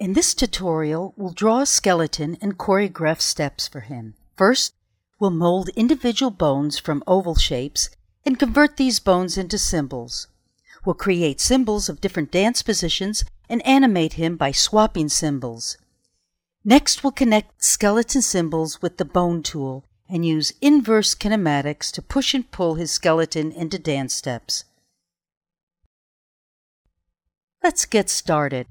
In this tutorial, we'll draw a skeleton and choreograph steps for him. First, we'll mold individual bones from oval shapes and convert these bones into symbols. We'll create symbols of different dance positions and animate him by swapping symbols. Next, we'll connect skeleton symbols with the bone tool and use inverse kinematics to push and pull his skeleton into dance steps. Let's get started.